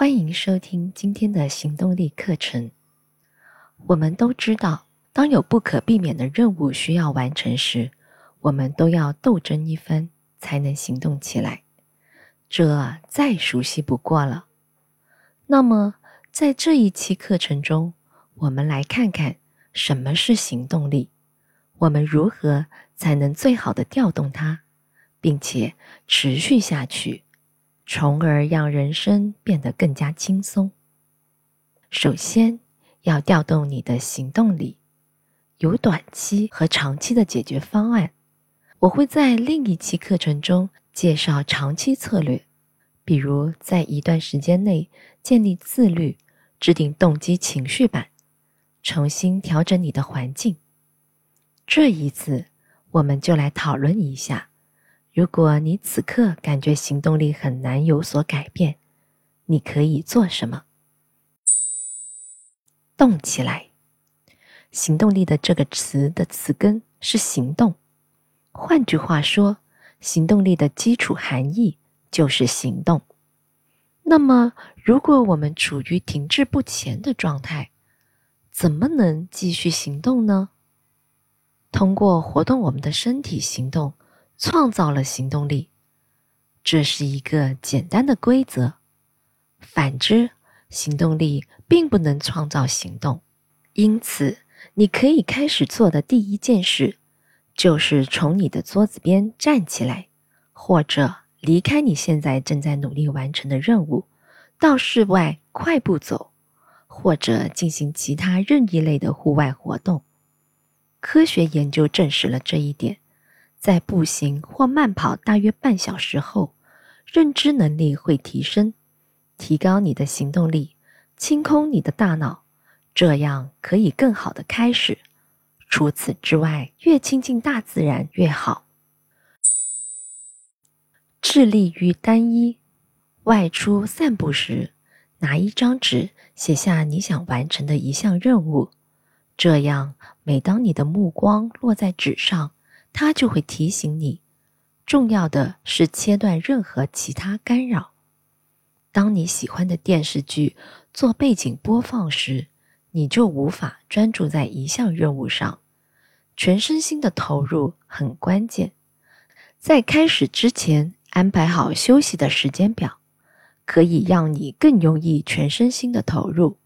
欢迎收听今天的行动力课程。我们都知道，当有不可避免的任务需要完成时，我们都要斗争一番才能行动起来，这再熟悉不过了。那么，在这一期课程中，我们来看看什么是行动力，我们如何才能最好的调动它，并且持续下去。从而让人生变得更加轻松。首先，要调动你的行动力，有短期和长期的解决方案。我会在另一期课程中介绍长期策略，比如在一段时间内建立自律，制定动机情绪版，重新调整你的环境。这一次，我们就来讨论一下。如果你此刻感觉行动力很难有所改变，你可以做什么？动起来。行动力的这个词的词根是行动，换句话说，行动力的基础含义就是行动。那么，如果我们处于停滞不前的状态，怎么能继续行动呢？通过活动我们的身体行动。创造了行动力，这是一个简单的规则。反之，行动力并不能创造行动。因此，你可以开始做的第一件事，就是从你的桌子边站起来，或者离开你现在正在努力完成的任务，到室外快步走，或者进行其他任意类的户外活动。科学研究证实了这一点。在步行或慢跑大约半小时后，认知能力会提升，提高你的行动力，清空你的大脑，这样可以更好的开始。除此之外，越亲近大自然越好。致力于单一，外出散步时，拿一张纸写下你想完成的一项任务，这样每当你的目光落在纸上。它就会提醒你，重要的是切断任何其他干扰。当你喜欢的电视剧做背景播放时，你就无法专注在一项任务上。全身心的投入很关键。在开始之前，安排好休息的时间表，可以让你更容易全身心的投入。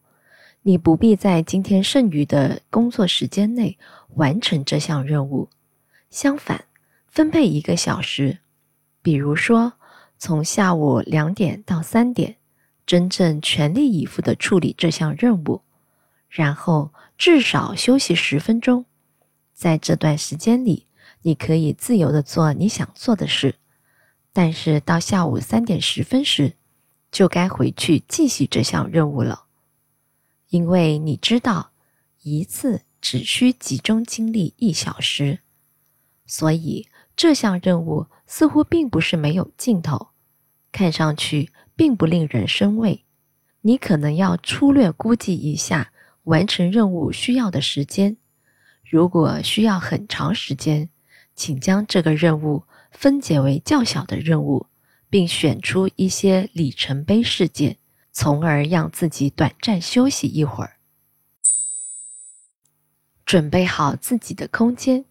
你不必在今天剩余的工作时间内完成这项任务。相反，分配一个小时，比如说从下午两点到三点，真正全力以赴地处理这项任务，然后至少休息十分钟。在这段时间里，你可以自由地做你想做的事，但是到下午三点十分时，就该回去继续这项任务了，因为你知道，一次只需集中精力一小时。所以这项任务似乎并不是没有尽头，看上去并不令人生畏。你可能要粗略估计一下完成任务需要的时间。如果需要很长时间，请将这个任务分解为较小的任务，并选出一些里程碑事件，从而让自己短暂休息一会儿，准备好自己的空间。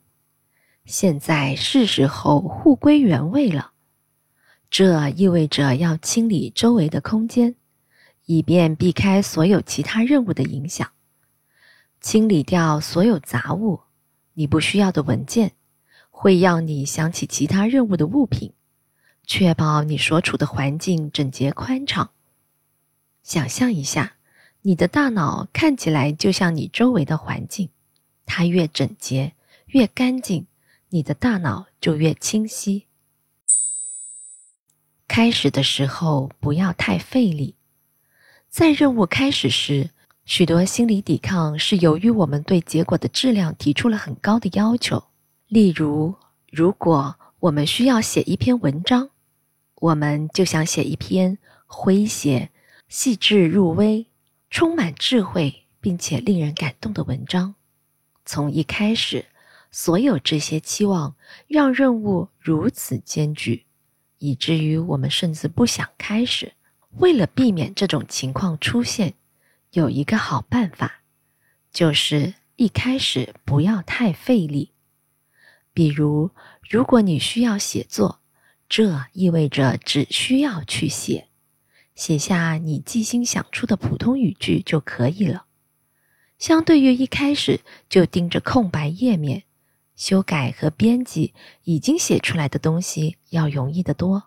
现在是时候物归原位了，这意味着要清理周围的空间，以便避开所有其他任务的影响。清理掉所有杂物、你不需要的文件，会让你想起其他任务的物品，确保你所处的环境整洁宽敞。想象一下，你的大脑看起来就像你周围的环境，它越整洁、越干净。你的大脑就越清晰。开始的时候不要太费力。在任务开始时，许多心理抵抗是由于我们对结果的质量提出了很高的要求。例如，如果我们需要写一篇文章，我们就想写一篇诙谐、细致入微、充满智慧并且令人感动的文章。从一开始。所有这些期望让任务如此艰巨，以至于我们甚至不想开始。为了避免这种情况出现，有一个好办法，就是一开始不要太费力。比如，如果你需要写作，这意味着只需要去写，写下你即兴想出的普通语句就可以了。相对于一开始就盯着空白页面，修改和编辑已经写出来的东西要容易得多。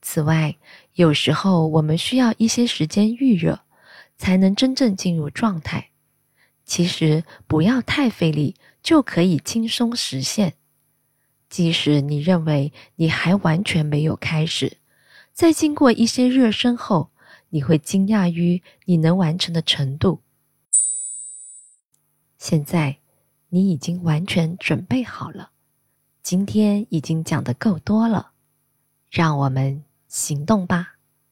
此外，有时候我们需要一些时间预热，才能真正进入状态。其实不要太费力，就可以轻松实现。即使你认为你还完全没有开始，在经过一些热身后，你会惊讶于你能完成的程度。现在，你已经完全准备好了。今天已经讲的够多了，让我们。行动吧。